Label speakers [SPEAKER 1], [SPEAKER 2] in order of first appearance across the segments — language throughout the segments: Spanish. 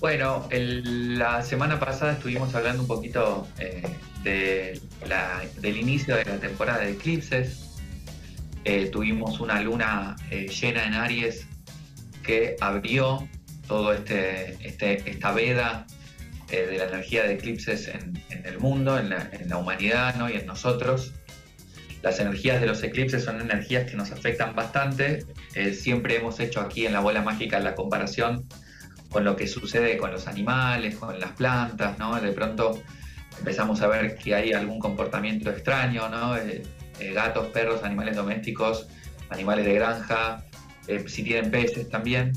[SPEAKER 1] Bueno, la semana pasada estuvimos hablando un poquito eh, del inicio de la temporada de eclipses. Eh, tuvimos una luna eh, llena en Aries que abrió todo este, este esta veda de la energía de eclipses en, el mundo, en la, humanidad y en nosotros. Las energías de los eclipses son energías que nos afectan bastante. siempre hemos hecho aquí en la bola mágica la comparación con lo que sucede con los animales, con las plantas, ¿no? De pronto empezamos a ver que hay algún comportamiento extraño, ¿no? Eh, eh, gatos, perros, animales domésticos, animales de granja, eh, si tienen peces también.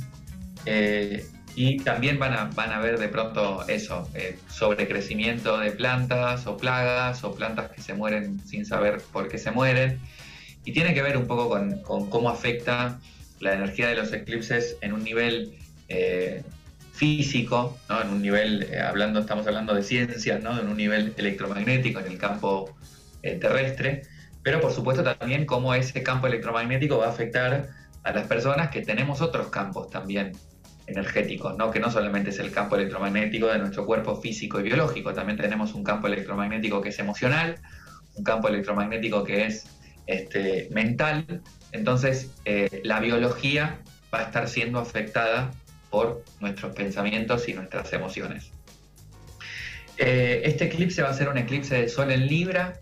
[SPEAKER 1] y también van a, van a ver de pronto eso, sobrecrecimiento de plantas o plagas o plantas que se mueren sin saber por qué se mueren. Y tiene que ver un poco con cómo afecta la energía de los eclipses en un nivel físico, en un nivel, eh, hablando, estamos hablando de ciencias, ¿no? en un nivel electromagnético en el campo eh, terrestre, pero por supuesto también cómo ese campo electromagnético va a afectar a las personas que tenemos otros campos también energéticos, ¿no? que no solamente es el campo electromagnético de nuestro cuerpo físico y biológico, también tenemos un campo electromagnético que es emocional, un campo electromagnético que es este, mental, entonces eh, la biología va a estar siendo afectada por nuestros pensamientos y nuestras emociones. Eh, este eclipse va a ser un eclipse de sol en Libra,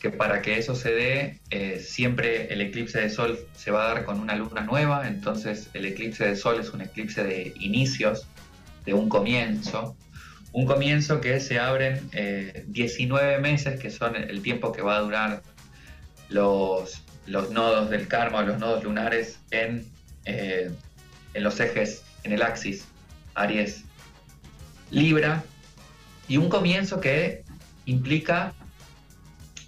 [SPEAKER 1] que para que eso se dé, eh, siempre el eclipse de sol se va a dar con una luna nueva, entonces el eclipse de sol es un eclipse de inicios, de un comienzo, un comienzo que se abren 19 eh, meses, que son el tiempo que va a durar los, los nodos del karma, los nodos lunares en, en los ejes en el axis Aries Libra y un comienzo que implica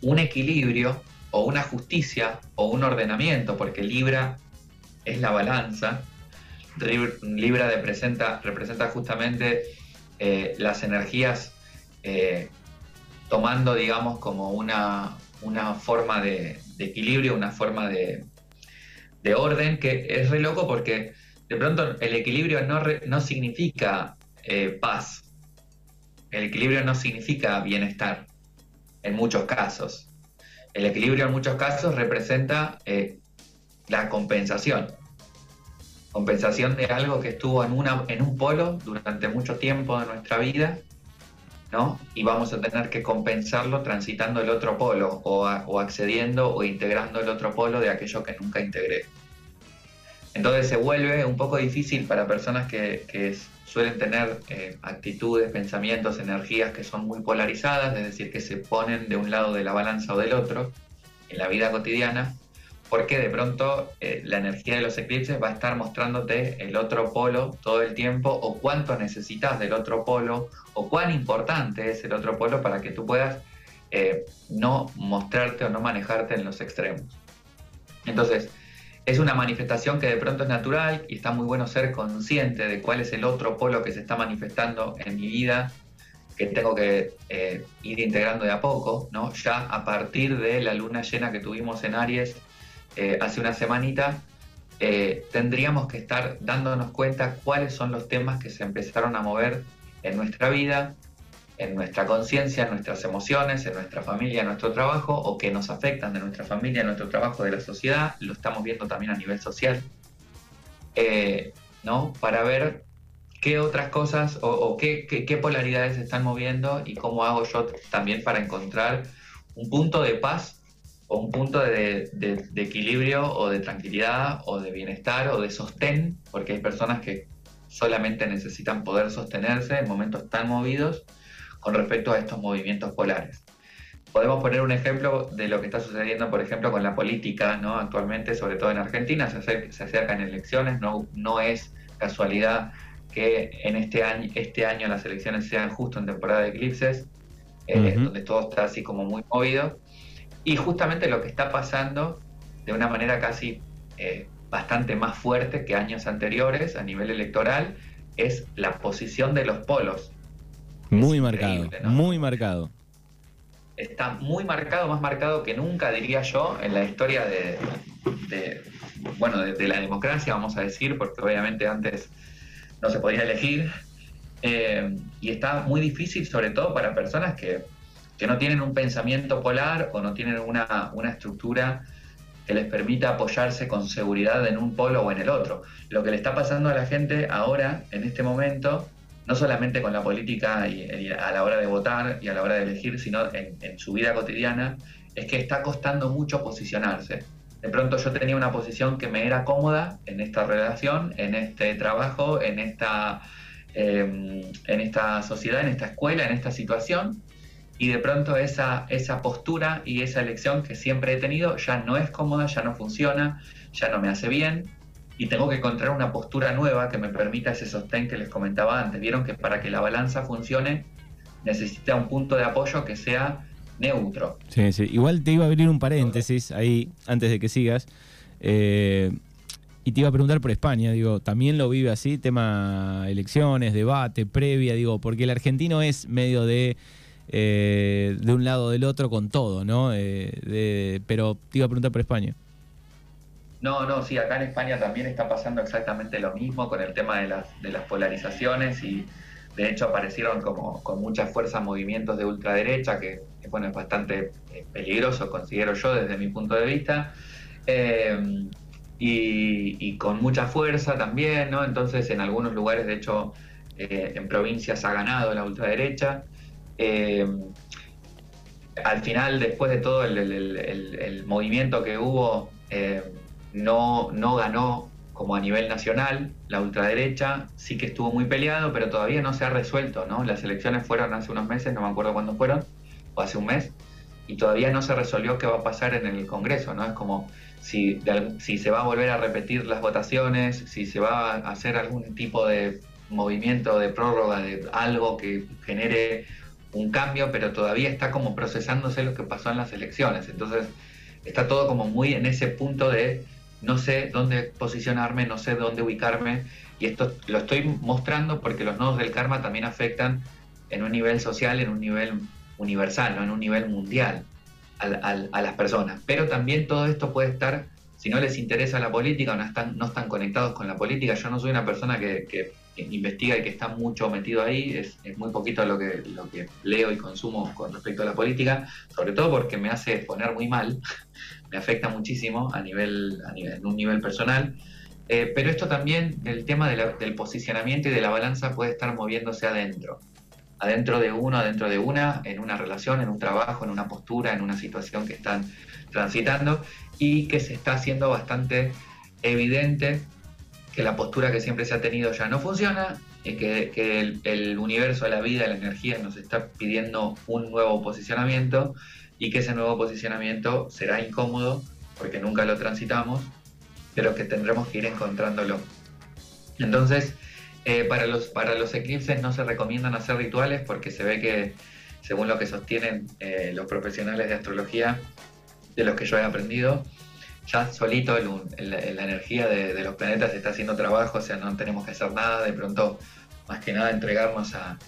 [SPEAKER 1] un equilibrio o una justicia o un ordenamiento, porque Libra es la balanza. Libra representa, justamente eh, las energías eh, tomando, digamos, como una, una forma de, equilibrio, una forma de, de, orden, que es re loco porque de pronto el equilibrio no, no significa eh, paz, el equilibrio no significa bienestar en muchos casos. El equilibrio en muchos casos representa eh, la compensación. Compensación de algo que estuvo en, una, en un polo durante mucho tiempo de nuestra vida, ¿no? Y vamos a tener que compensarlo transitando el otro polo o, o accediendo o integrando el otro polo de aquello que nunca integré. Entonces se vuelve un poco difícil para personas que, suelen tener eh, actitudes, pensamientos, energías que son muy polarizadas, es decir, que se ponen de un lado de la balanza o del otro en la vida cotidiana, porque de pronto eh, la energía de los eclipses va a estar mostrándote el otro polo todo el tiempo o cuánto necesitas del otro polo o cuán importante es el otro polo para que tú puedas eh, no mostrarte o no manejarte en los extremos. Entonces, es una manifestación que de pronto es natural y está muy bueno ser consciente de cuál es el otro polo que se está manifestando en mi vida, que tengo que eh, ir integrando de a poco, ¿no? Ya a partir de la luna llena que tuvimos en Aries eh, hace una semanita, eh, tendríamos que estar dándonos cuenta cuáles son los temas que se empezaron a mover en nuestra vida en nuestra conciencia, en nuestras emociones, en nuestra familia, en nuestro trabajo, o que nos afectan de nuestra familia, nuestro trabajo, de la sociedad, lo estamos viendo también a nivel social, eh, ¿no? Para ver qué otras cosas o, qué, qué, polaridades se están moviendo y cómo hago yo también para encontrar un punto de paz o un punto de, de equilibrio o de tranquilidad o de bienestar o de sostén, porque hay personas que solamente necesitan poder sostenerse en momentos tan movidos con respecto a estos movimientos polares. Podemos poner un ejemplo de lo que está sucediendo, por ejemplo, con la política, ¿no? Actualmente, sobre todo en Argentina, se, acercan elecciones, no, no es casualidad que en este año, este año las elecciones sean justo en temporada de eclipses, eh, donde todo está así como muy movido. Y justamente lo que está pasando de una manera casi eh, bastante más fuerte que años anteriores a nivel electoral es la posición de los polos.
[SPEAKER 2] Muy marcado, muy marcado.
[SPEAKER 1] Está muy marcado, más marcado que nunca, diría yo, en la historia de, bueno, de, la democracia, vamos a decir, porque obviamente antes no se podía elegir. Eh, y está muy difícil, sobre todo para personas que, no tienen un pensamiento polar o no tienen una, una estructura que les permita apoyarse con seguridad en un polo o en el otro. Lo que le está pasando a la gente ahora, en este momento, no solamente con la política y, a la hora de votar y a la hora de elegir, sino en, su vida cotidiana, es que está costando mucho posicionarse. De pronto yo tenía una posición que me era cómoda en esta relación, en este trabajo, en esta, em, en esta sociedad, en esta escuela, en esta situación, y de pronto esa, esa postura y esa elección que siempre he tenido ya no es cómoda, ya no funciona, ya no me hace bien y tengo que encontrar una postura nueva que me permita ese sostén que les comentaba antes. Vieron que para que la balanza funcione necesita un punto de apoyo que sea neutro.
[SPEAKER 2] Sí, sí. Igual te iba a abrir un paréntesis ahí antes de que sigas. Eh, y te iba a preguntar por España, digo, ¿también lo vive así? Tema elecciones, debate, previa, digo, porque el argentino es medio de eh, de un lado o del otro con todo, ¿no? Eh, pero te iba a preguntar por España.
[SPEAKER 1] No, no, sí, acá en España también está pasando exactamente lo mismo con el tema de las, de las polarizaciones y de hecho aparecieron como con mucha fuerza movimientos de ultraderecha, que, bueno, es bastante eh, peligroso, considero yo desde mi punto de vista, y, con mucha fuerza también, ¿no? Entonces en algunos lugares, de hecho, en provincias ha ganado la ultraderecha. Eh, al final, después de todo el, movimiento que hubo, eh, no, no ganó como a nivel nacional, la ultraderecha sí que estuvo muy peleado, pero todavía no se ha resuelto, ¿no? Las elecciones fueron hace unos meses, no me acuerdo cuándo fueron, o hace un mes, y todavía no se resolvió qué va a pasar en el Congreso, ¿no? Es como si, si se va a volver a repetir las votaciones, si se va a hacer algún tipo de movimiento de prórroga de algo que genere un cambio, pero todavía está como procesándose lo que pasó en las elecciones. Entonces, está todo como muy en ese punto de no sé dónde posicionarme, no sé dónde ubicarme. Y esto lo estoy mostrando porque los nodos del karma también afectan en un nivel social, en un nivel universal, ¿no? en un nivel mundial a, las personas. Pero también todo esto puede estar, si no les interesa la política o no están, no están conectados con la política, yo no soy una persona que investiga y que está mucho metido ahí, es, muy poquito lo que, lo que leo y consumo con respecto a la política, sobre todo porque me hace poner muy mal, me afecta muchísimo a nivel, a nivel en un nivel personal. Eh, pero esto también, el tema del posicionamiento y de la balanza puede estar moviéndose adentro, adentro de uno, adentro de una, en una relación, en un trabajo, en una postura, en una situación que están transitando y que se está haciendo bastante evidente que la postura que siempre se ha tenido ya no funciona, y que, el, universo, la vida, la energía nos está pidiendo un nuevo posicionamiento y que ese nuevo posicionamiento será incómodo porque nunca lo transitamos, pero que tendremos que ir encontrándolo. Entonces, eh, para, los, para los eclipses no se recomiendan hacer rituales porque se ve que, según lo que sostienen eh, los profesionales de astrología, de los que yo he aprendido, ya solito la energía de, los planetas está haciendo trabajo, o sea, no tenemos que hacer nada, de pronto, más que nada, entregarnos a,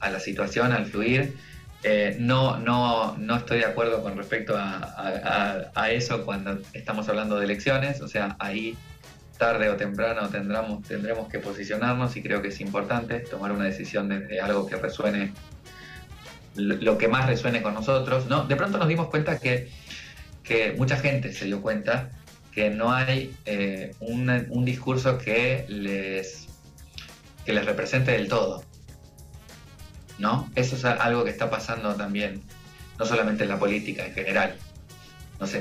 [SPEAKER 1] la situación, al fluir. Eh, no, no, no estoy de acuerdo con respecto a, eso cuando estamos hablando de elecciones, o sea, ahí tarde o temprano tendremos, tendremos que posicionarnos y creo que es importante tomar una decisión de algo que resuene, lo que más resuene con nosotros. ¿no? De pronto nos dimos cuenta que mucha gente se dio cuenta que no hay eh, un, discurso que les, que les represente del todo. ¿No? Eso es algo que está pasando también, no solamente en la política, en general. Nos,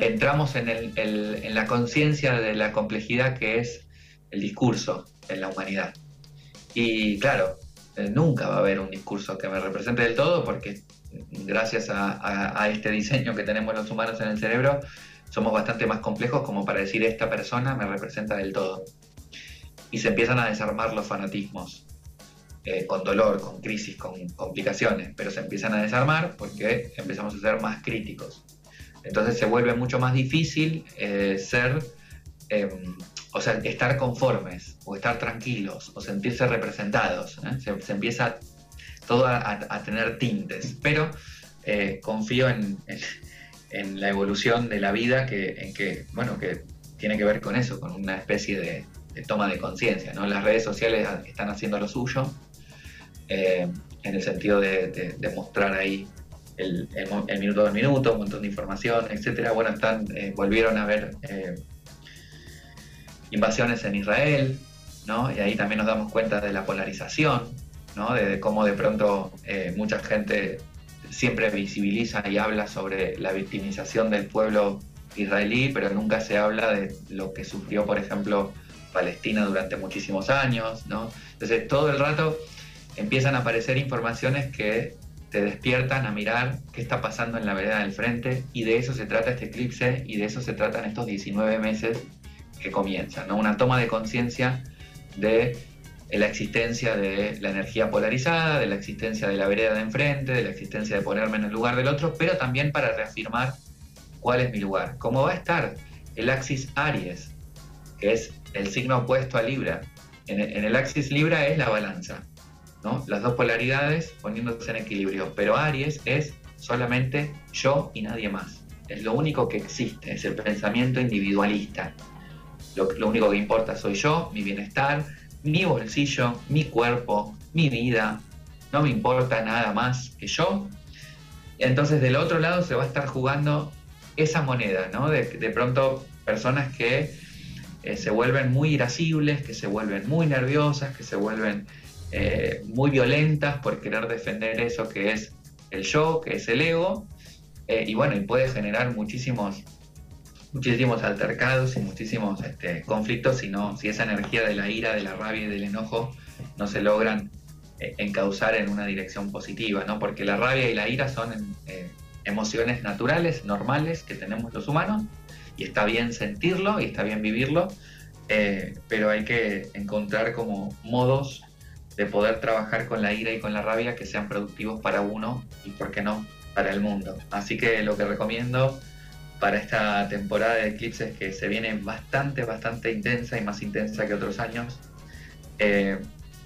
[SPEAKER 1] entramos en, la conciencia de la complejidad que es el discurso en la humanidad. Y claro, eh, nunca va a haber un discurso que me represente del todo porque gracias a, este diseño que tenemos los humanos en el cerebro, somos bastante más complejos como para decir esta persona me representa del todo. Y se empiezan a desarmar los fanatismos, eh, con dolor, con crisis, con complicaciones, pero se empiezan a desarmar porque empezamos a ser más críticos. Entonces se vuelve mucho más difícil eh, ser, em, o sea, estar conformes, o estar tranquilos, o sentirse representados. ¿eh? Se, se empieza todo a, tener tintes, pero eh, confío en, la evolución de la vida que, en que, bueno, que tiene que ver con eso, con una especie de, toma de conciencia. ¿no? Las redes sociales están haciendo lo suyo, en el sentido de, mostrar ahí el, minuto del minuto, un montón de información, etcétera. Bueno, están, volvieron a ver invasiones en Israel, ¿no? Y ahí también nos damos cuenta de la polarización, ¿no? De, cómo de pronto eh, mucha gente siempre visibiliza y habla sobre la victimización del pueblo israelí, pero nunca se habla de lo que sufrió, por ejemplo, Palestina durante muchísimos años, ¿no? Entonces todo el rato empiezan a aparecer informaciones que te despiertan a mirar qué está pasando en la vereda del frente y de eso se trata este eclipse y de eso se tratan estos 19 meses que comienzan, ¿no? Una toma de conciencia de la existencia de la energía polarizada, de la existencia de la vereda de enfrente, de la existencia de ponerme en el lugar del otro, pero también para reafirmar cuál es mi lugar. Como va a estar el axis Aries, que es el signo opuesto a Libra. En el, axis Libra es la balanza, ¿no? las dos polaridades poniéndose en equilibrio, pero Aries es solamente yo y nadie más. Es lo único que existe, es el pensamiento individualista. Lo, único que importa soy yo, mi bienestar, mi bolsillo, mi cuerpo, mi vida. No me importa nada más que yo. Entonces del otro lado se va a estar jugando esa moneda, ¿no? De, pronto personas que eh, se vuelven muy irascibles, que se vuelven muy nerviosas, que se vuelven eh, muy violentas por querer defender eso que es el yo, que es el ego. Eh, y bueno, y puede generar muchísimos muchísimos altercados y muchísimos este, conflictos si, si esa energía de la ira, de la rabia y del enojo no se logran eh, encauzar en una dirección positiva, ¿no? Porque la rabia y la ira son eh, emociones naturales, normales que tenemos los humanos y está bien sentirlo y está bien vivirlo, eh, pero hay que encontrar como modos de poder trabajar con la ira y con la rabia que sean productivos para uno y, ¿por qué no?, para el mundo. Así que lo que recomiendo para esta temporada de eclipses que se viene bastante, bastante intensa y más intensa que otros años. Eh,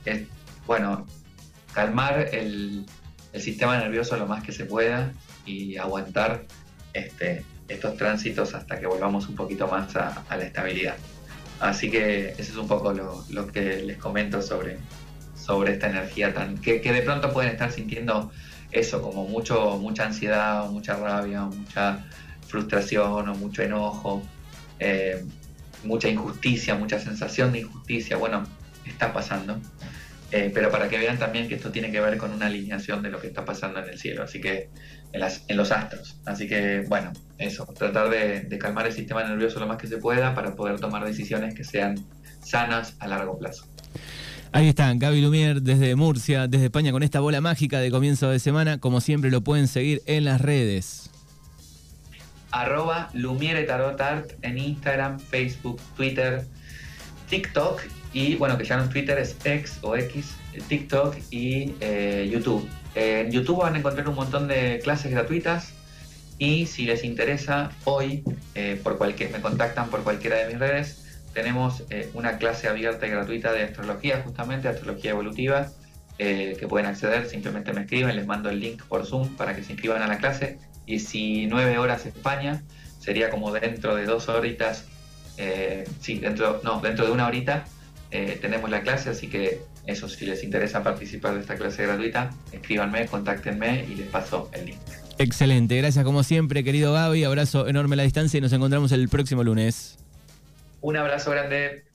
[SPEAKER 1] es, bueno, calmar el, sistema nervioso lo más que se pueda y aguantar este, estos tránsitos hasta que volvamos un poquito más a, la estabilidad. Así que eso es un poco lo, que les comento sobre, sobre esta energía tan que, de pronto pueden estar sintiendo eso, como mucho, mucha ansiedad, o mucha rabia, o mucha frustración o mucho enojo, eh, mucha injusticia, mucha sensación de injusticia. Bueno, está pasando. Eh, pero para que vean también que esto tiene que ver con una alineación de lo que está pasando en el cielo, así que en, los astros. Así que bueno, eso, tratar de, calmar el sistema nervioso lo más que se pueda para poder tomar decisiones que sean sanas a largo plazo.
[SPEAKER 2] Ahí están, Gaby Lumier desde Murcia, desde España, con esta bola mágica de comienzo de semana. Como siempre, lo pueden seguir en las redes
[SPEAKER 1] arroba Lumiere Tarot Art en Instagram, Facebook, Twitter, TikTok y bueno, que ya no es Twitter, es X o X, TikTok y eh, YouTube. En YouTube van a encontrar un montón de clases gratuitas y si les interesa, hoy eh, por cualquier, me contactan por cualquiera de mis redes. Tenemos eh, una clase abierta y gratuita de astrología, justamente, astrología evolutiva, que pueden acceder, simplemente me escriben, les mando el link por Zoom para que se inscriban a la clase 19 horas España, sería como dentro de dos horitas, eh, sí, dentro, no, dentro de una horita eh, tenemos la clase, así que eso, si les interesa participar de esta clase gratuita, escríbanme, contáctenme y les paso el link.
[SPEAKER 2] Excelente, gracias como siempre, querido Gaby, abrazo enorme a la distancia y nos encontramos el próximo lunes.
[SPEAKER 1] Un abrazo grande.